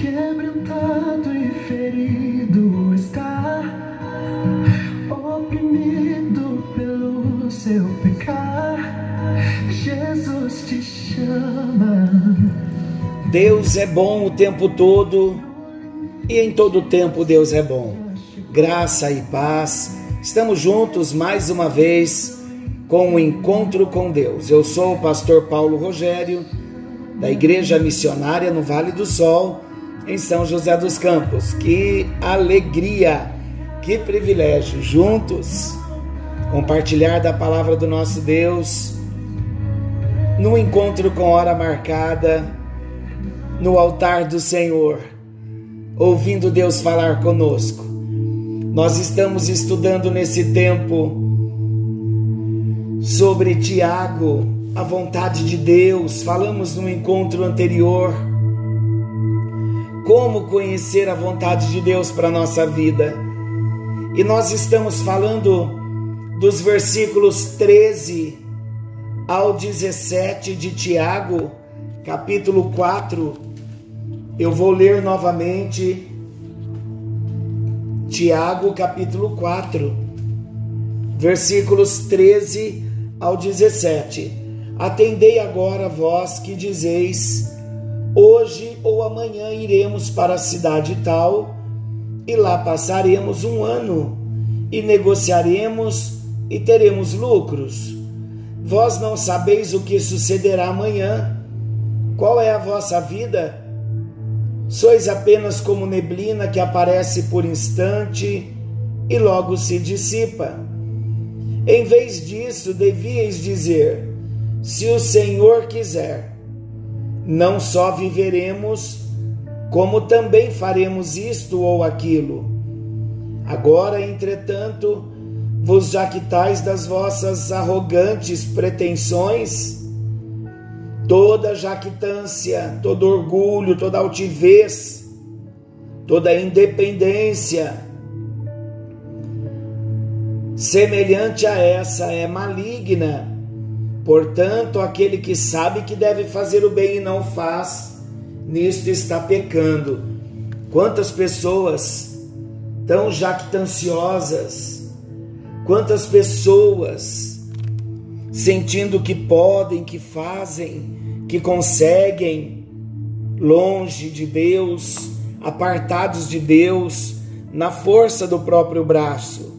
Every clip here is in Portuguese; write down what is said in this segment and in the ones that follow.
Quebrantado e ferido está, oprimido pelo seu pecar. Jesus te chama. Deus é bom o tempo todo e em todo tempo Deus é bom. Graça e paz. Estamos juntos mais uma vez com o encontro com Deus. Eu sou o pastor Paulo Rogério, da Igreja Missionária no Vale do Sol, em São José dos Campos. Que alegria, que privilégio juntos compartilhar da palavra do nosso Deus no encontro com hora marcada no altar do Senhor, ouvindo Deus falar conosco. Nós estamos estudando nesse tempo sobre Tiago, a vontade de Deus. Falamos no encontro anterior como conhecer a vontade de Deus para a nossa vida. E nós estamos falando dos versículos 13 ao 17 de Tiago, capítulo 4, eu vou ler novamente Tiago capítulo 4, versículos 13 ao 17. Atendei agora vós que dizeis: Hoje ou amanhã iremos para a cidade tal, e lá passaremos um ano, e negociaremos e teremos lucros. Vós não sabeis o que sucederá amanhã. Qual é a vossa vida? Sois apenas como neblina que aparece por instante e logo se dissipa. Em vez disso, devíeis dizer: se o Senhor quiser, não só viveremos, como também faremos isto ou aquilo. Agora, entretanto, vos jactais das vossas arrogantes pretensões toda jactância, todo orgulho, toda altivez, toda independência, semelhante a essa é maligna. Portanto, aquele que sabe que deve fazer o bem e não faz, nisto está pecando. Quantas pessoas tão jactanciosas, quantas pessoas sentindo que podem, que fazem, que conseguem, longe de Deus, apartados de Deus, na força do próprio braço.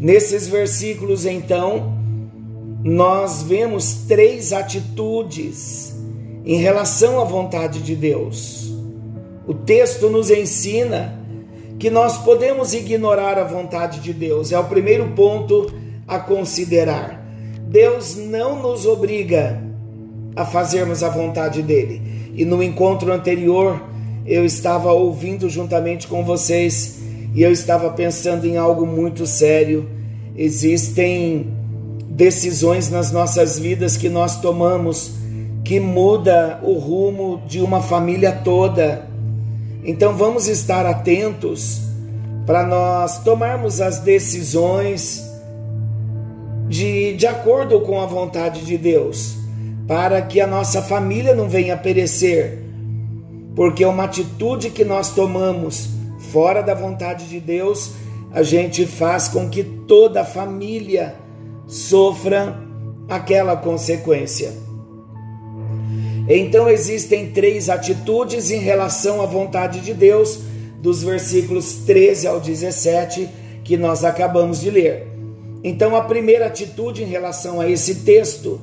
Nesses versículos, então, nós vemos três atitudes em relação à vontade de Deus. O texto nos ensina que nós podemos ignorar a vontade de Deus, é o primeiro ponto a considerar. Deus não nos obriga a fazermos a vontade dele. E no encontro anterior, eu estava ouvindo juntamente com vocês e eu estava pensando em algo muito sério. Existem decisões nas nossas vidas que nós tomamos que muda o rumo de uma família toda. Então vamos estar atentos para nós tomarmos as decisões de, de acordo com a vontade de Deus para que a nossa família não venha perecer, porque uma atitude que nós tomamos fora da vontade de Deus, a gente faz com que toda a família sofra aquela consequência. Então existem três atitudes em relação à vontade de Deus, dos versículos 13 ao 17 que nós acabamos de ler. Então a primeira atitude em relação a esse texto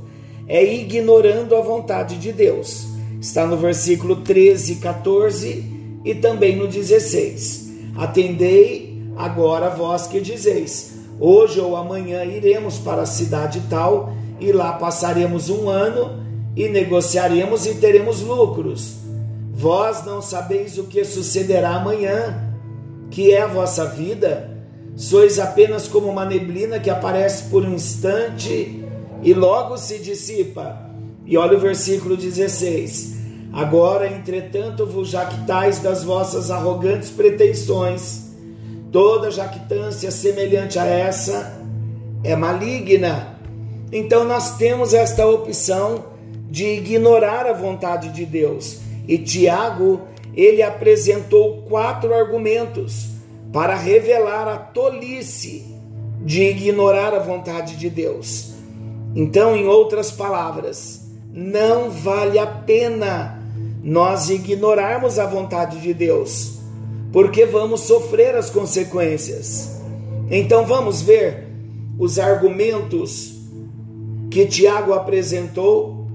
é ignorando a vontade de Deus. Está no versículo 13, 14 e também no 16. Atendei agora vós que dizeis: Hoje ou amanhã iremos para a cidade tal e lá passaremos um ano e negociaremos e teremos lucros. Vós não sabeis o que sucederá amanhã, que é a vossa vida. Sois apenas como uma neblina que aparece por um instante e logo se dissipa. E olha o versículo 16: Agora, entretanto, vos jactais das vossas arrogantes pretensões. Toda jactância semelhante a essa é maligna. Então nós temos esta opção de ignorar a vontade de Deus. E Tiago, ele apresentou quatro argumentos para revelar a tolice de ignorar a vontade de Deus. Então, em outras palavras, não vale a pena nós ignorarmos a vontade de Deus, porque vamos sofrer as consequências. Então, vamos ver os argumentos que Tiago apresentou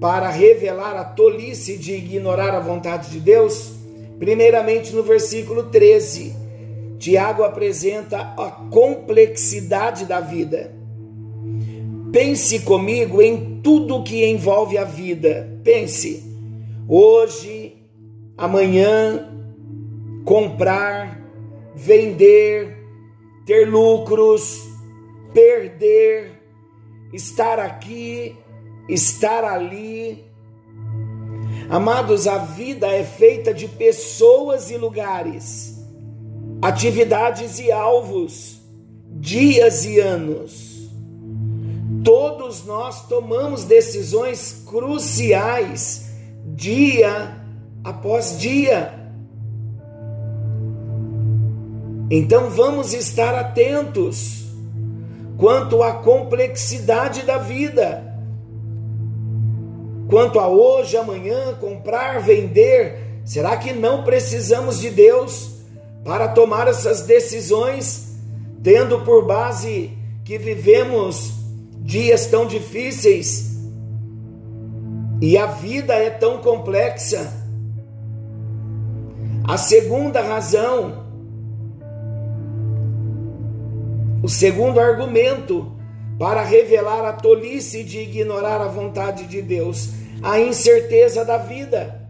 para revelar a tolice de ignorar a vontade de Deus? Primeiramente, no versículo 13, Tiago apresenta a complexidade da vida. Pense comigo em tudo que envolve a vida. Pense, hoje, amanhã, comprar, vender, ter lucros, perder, estar aqui, estar ali. Amados, a vida é feita de pessoas e lugares, atividades e alvos, dias e anos. Todos nós tomamos decisões cruciais dia após dia. Então vamos estar atentos quanto à complexidade da vida quanto a hoje, amanhã, comprar, vender, será que não precisamos de Deus para tomar essas decisões, tendo por base que vivemos dias tão difíceis e a vida é tão complexa? A segunda razão, o segundo argumento para revelar a tolice de ignorar a vontade de Deus a incerteza da vida.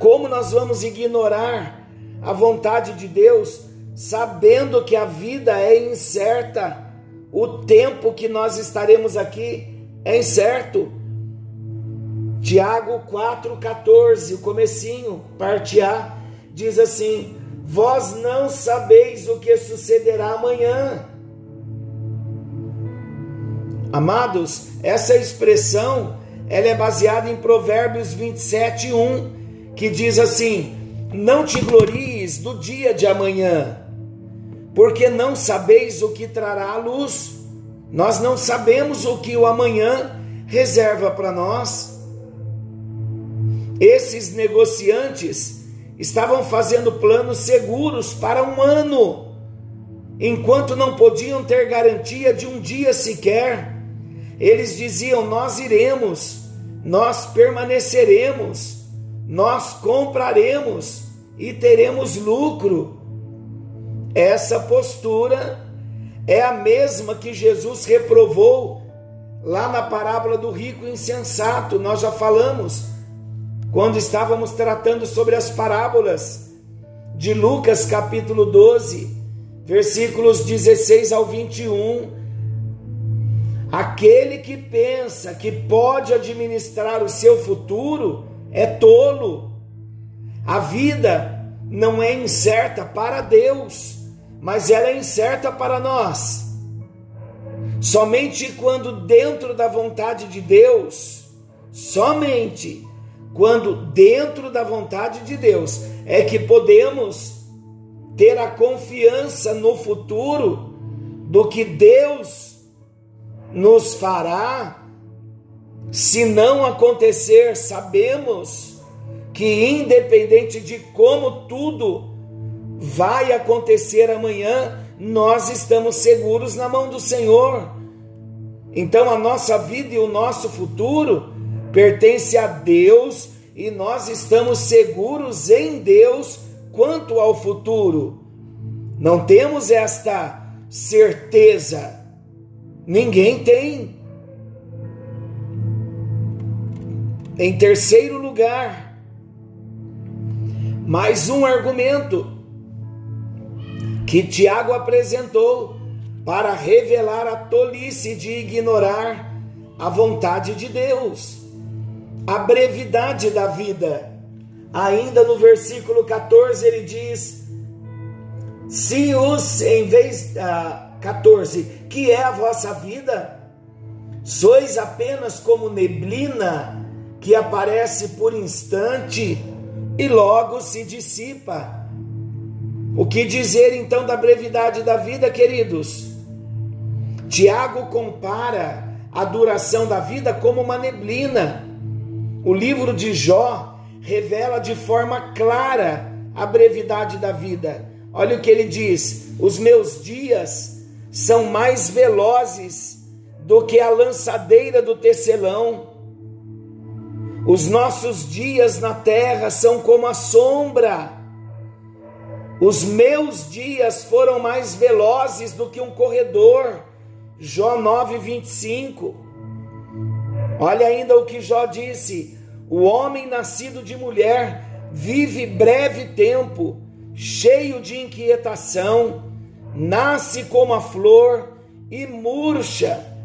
Como nós vamos ignorar a vontade de Deus, sabendo que a vida é incerta, o tempo que nós estaremos aqui é incerto. Tiago 4,14, o comecinho, parte A, diz assim: Vós não sabeis o que sucederá amanhã. Amados, essa expressão ela é baseada em Provérbios 27, 1, que diz assim: Não te glories do dia de amanhã, porque não sabeis o que trará a luz. Nós não sabemos o que o amanhã reserva para nós. Esses negociantes estavam fazendo planos seguros para um ano, enquanto não podiam ter garantia de um dia sequer. Eles diziam: Nós iremos, nós permaneceremos, nós compraremos e teremos lucro. Essa postura é a mesma que Jesus reprovou lá na parábola do rico insensato. Nós já falamos quando estávamos tratando sobre as parábolas de Lucas capítulo 12, versículos 16 ao 21 Aquele que pensa que pode administrar o seu futuro é tolo. A vida não é incerta para Deus, mas ela é incerta para nós. Somente quando dentro da vontade de Deus, somente quando dentro da vontade de Deus é que podemos ter a confiança no futuro do que Deus nos fará. Se não acontecer, sabemos que, independente de como tudo vai acontecer amanhã, nós estamos seguros na mão do Senhor. Então, a nossa vida e o nosso futuro pertence a Deus e nós estamos seguros em Deus quanto ao futuro. Não temos esta certeza Ninguém tem. Em terceiro lugar, mais um argumento que Tiago apresentou para revelar a tolice de ignorar a vontade de Deus, a brevidade da vida. Ainda no versículo 14 ele diz: Se os, em vez. Ah, 14: Que é a vossa vida? Sois apenas como neblina que aparece por instante e logo se dissipa. O que dizer então da brevidade da vida, queridos? Tiago compara a duração da vida como uma neblina. O livro de Jó revela de forma clara a brevidade da vida. Olha o que ele diz: os meus dias são mais velozes do que a lançadeira do tecelão. Os nossos dias na terra são como a sombra. Os meus dias foram mais velozes do que um corredor. Jó 9:25. Olha ainda o que Jó disse: O homem nascido de mulher vive breve tempo, cheio de inquietação, nasce como a flor e murcha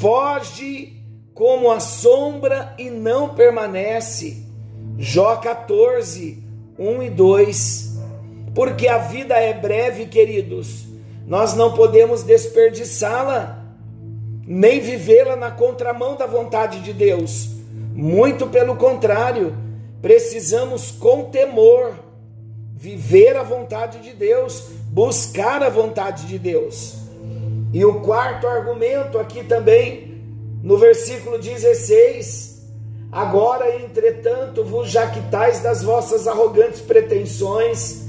foge como a sombra e não permanece. Jó 14, 1 e 2. Porque a vida é breve, queridos, nós não podemos desperdiçá-la, nem vivê-la na contramão da vontade de Deus. Muito pelo contrário, precisamos com temor viver a vontade de Deus, buscar a vontade de Deus. E o quarto argumento aqui também, no versículo 16: Agora, entretanto, vos jactais das vossas arrogantes pretensões,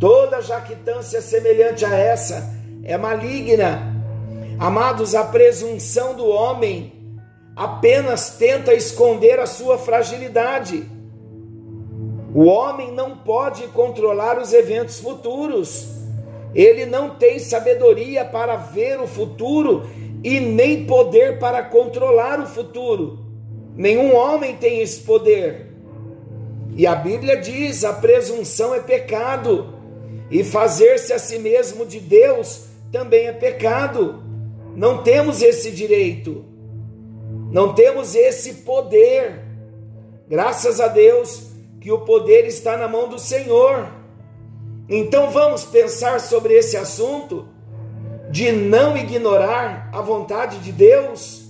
toda jactância semelhante a essa é maligna. Amados, a presunção do homem apenas tenta esconder a sua fragilidade. O homem não pode controlar os eventos futuros ele não tem sabedoria para ver o futuro e nem poder para controlar o futuro. Nenhum homem tem esse poder. E a Bíblia diz: a presunção é pecado, e fazer-se a si mesmo de Deus também é pecado. Não temos esse direito, não temos esse poder. Graças a Deus que o poder está na mão do Senhor. Então vamos pensar sobre esse assunto de não ignorar a vontade de Deus.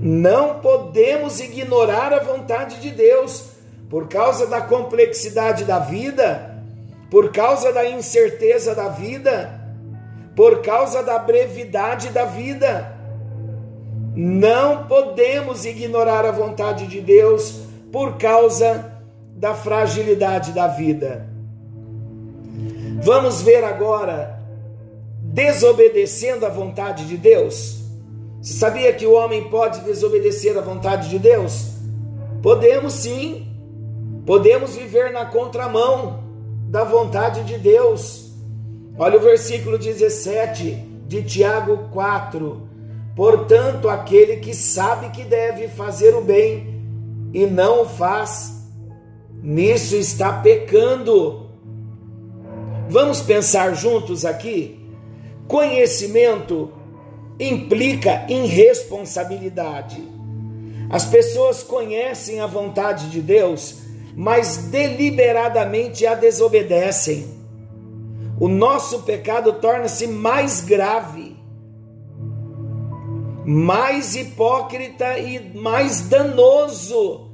Não podemos ignorar a vontade de Deus por causa da complexidade da vida, por causa da incerteza da vida, por causa da brevidade da vida. Não podemos ignorar a vontade de Deus por causa da fragilidade da vida. Vamos ver agora desobedecendo a vontade de Deus. Você sabia que o homem pode desobedecer a vontade de Deus? Podemos sim. Podemos viver na contramão da vontade de Deus. Olha o versículo 17 de Tiago 4. Portanto, aquele que sabe que deve fazer o bem e não o faz, nisso está pecando. Vamos pensar juntos aqui? Conhecimento implica em responsabilidade. As pessoas conhecem a vontade de Deus, mas deliberadamente a desobedecem. O nosso pecado torna-se mais grave, mais hipócrita e mais danoso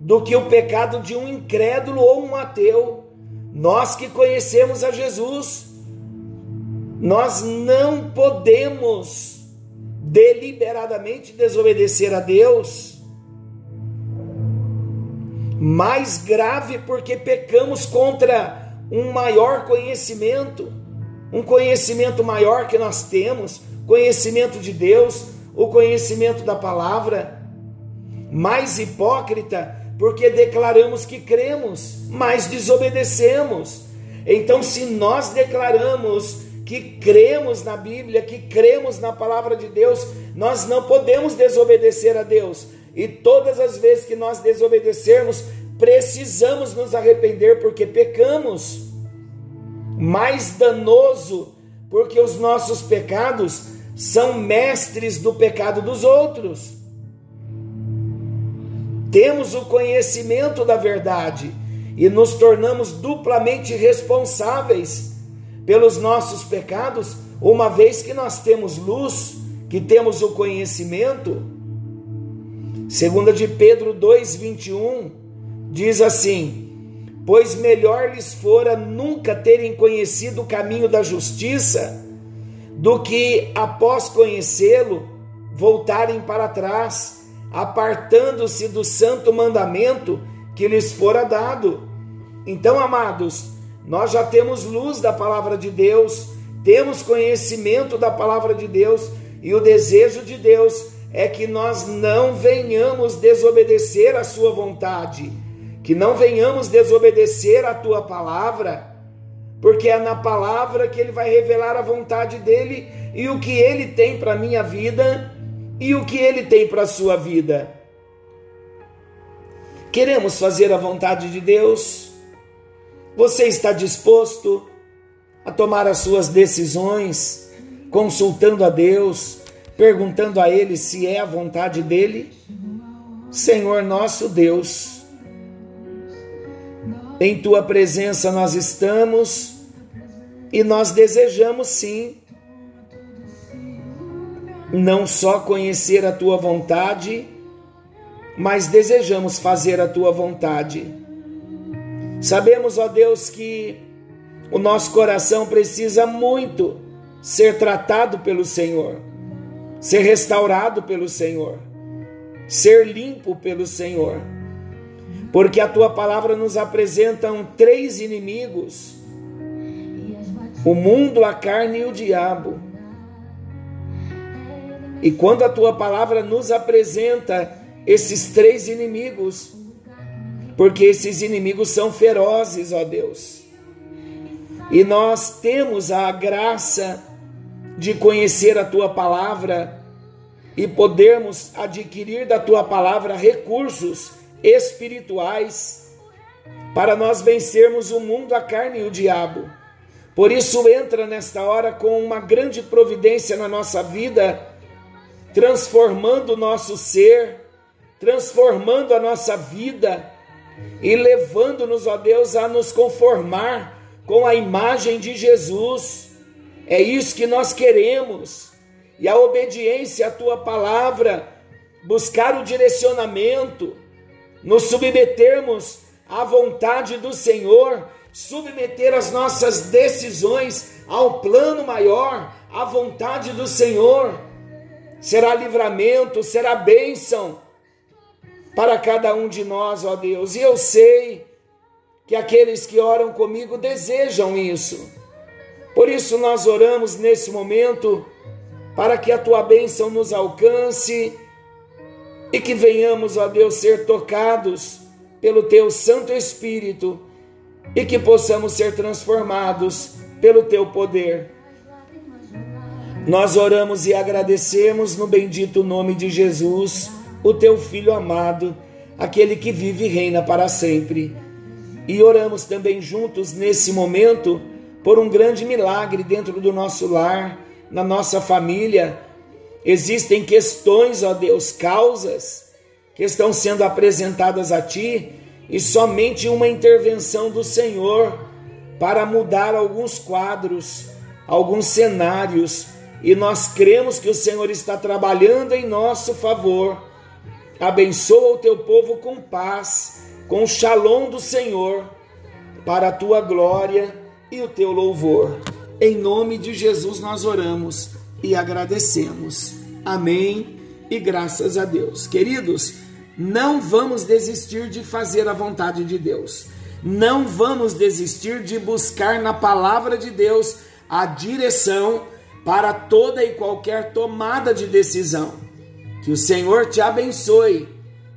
do que o pecado de um incrédulo ou um ateu. Nós que conhecemos a Jesus, nós não podemos deliberadamente desobedecer a Deus. Mais grave porque pecamos contra um maior conhecimento, um conhecimento maior que nós temos, conhecimento de Deus, o conhecimento da palavra. Mais hipócrita porque declaramos que cremos, mas desobedecemos. Então, se nós declaramos que cremos na Bíblia, que cremos na palavra de Deus, nós não podemos desobedecer a Deus. E todas as vezes que nós desobedecermos, precisamos nos arrepender porque pecamos. Mais danoso, porque os nossos pecados são mestres do pecado dos outros. Temos o conhecimento da verdade e nos tornamos duplamente responsáveis pelos nossos pecados, uma vez que nós temos luz que temos o conhecimento, segunda de Pedro 2:21 diz assim: Pois melhor lhes fora nunca terem conhecido o caminho da justiça, do que após conhecê-lo voltarem para trás, apartando-se do santo mandamento que lhes fora dado. Então, amados, nós já temos luz da palavra de Deus, temos conhecimento da palavra de Deus, e o desejo de Deus é que nós não venhamos desobedecer a sua vontade, que não venhamos desobedecer a tua palavra, porque é na palavra que ele vai revelar a vontade dele e o que ele tem para minha vida e o que ele tem para a sua vida. Queremos fazer a vontade de Deus? Você está disposto a tomar as suas decisões, consultando a Deus, perguntando a Ele se é a vontade dele? Senhor nosso Deus, em tua presença nós estamos e nós desejamos sim não só conhecer a tua vontade, mas desejamos fazer a tua vontade. Sabemos, ó Deus, que o nosso coração precisa muito ser tratado pelo Senhor, ser restaurado pelo Senhor, ser limpo pelo Senhor. Porque a tua palavra nos apresenta três inimigos: o mundo, a carne e o diabo. E quando a tua palavra nos apresenta esses três inimigos, porque esses inimigos são ferozes, ó Deus. E nós temos a graça de conhecer a tua palavra e podermos adquirir da tua palavra recursos espirituais para nós vencermos o mundo, a carne e o diabo. Por isso, entra nesta hora com uma grande providência na nossa vida, transformando o nosso ser, transformando a nossa vida e levando-nos, ó Deus, a nos conformar com a imagem de Jesus. É isso que nós queremos. E a obediência à tua palavra, buscar o direcionamento, nos submetermos à vontade do Senhor, submeter as nossas decisões ao plano maior, à vontade do Senhor. Será livramento, será bênção para cada um de nós, ó Deus. E eu sei que aqueles que oram comigo desejam isso. Por isso nós oramos nesse momento para que a tua bênção nos alcance e que venhamos, ó Deus, ser tocados pelo teu Santo Espírito e que possamos ser transformados pelo teu poder. Nós oramos e agradecemos no bendito nome de Jesus o teu Filho amado, aquele que vive e reina para sempre. E oramos também juntos nesse momento por um grande milagre dentro do nosso lar, na nossa família. Existem questões, ó Deus, causas que estão sendo apresentadas a Ti e somente uma intervenção do Senhor para mudar alguns quadros, alguns cenários, e nós cremos que o Senhor está trabalhando em nosso favor. Abençoa o teu povo com paz, com o shalom do Senhor, para a tua glória e o teu louvor. Em nome de Jesus nós oramos e agradecemos. Amém e graças a Deus. Queridos, não vamos desistir de fazer a vontade de Deus. Não vamos desistir de buscar na palavra de Deus a direção para toda e qualquer tomada de decisão. Que o Senhor te abençoe,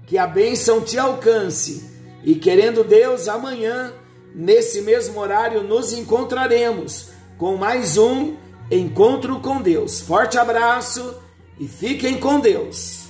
que a bênção te alcance. E querendo Deus, amanhã, nesse mesmo horário, nos encontraremos com mais um encontro com Deus. Forte abraço e fiquem com Deus.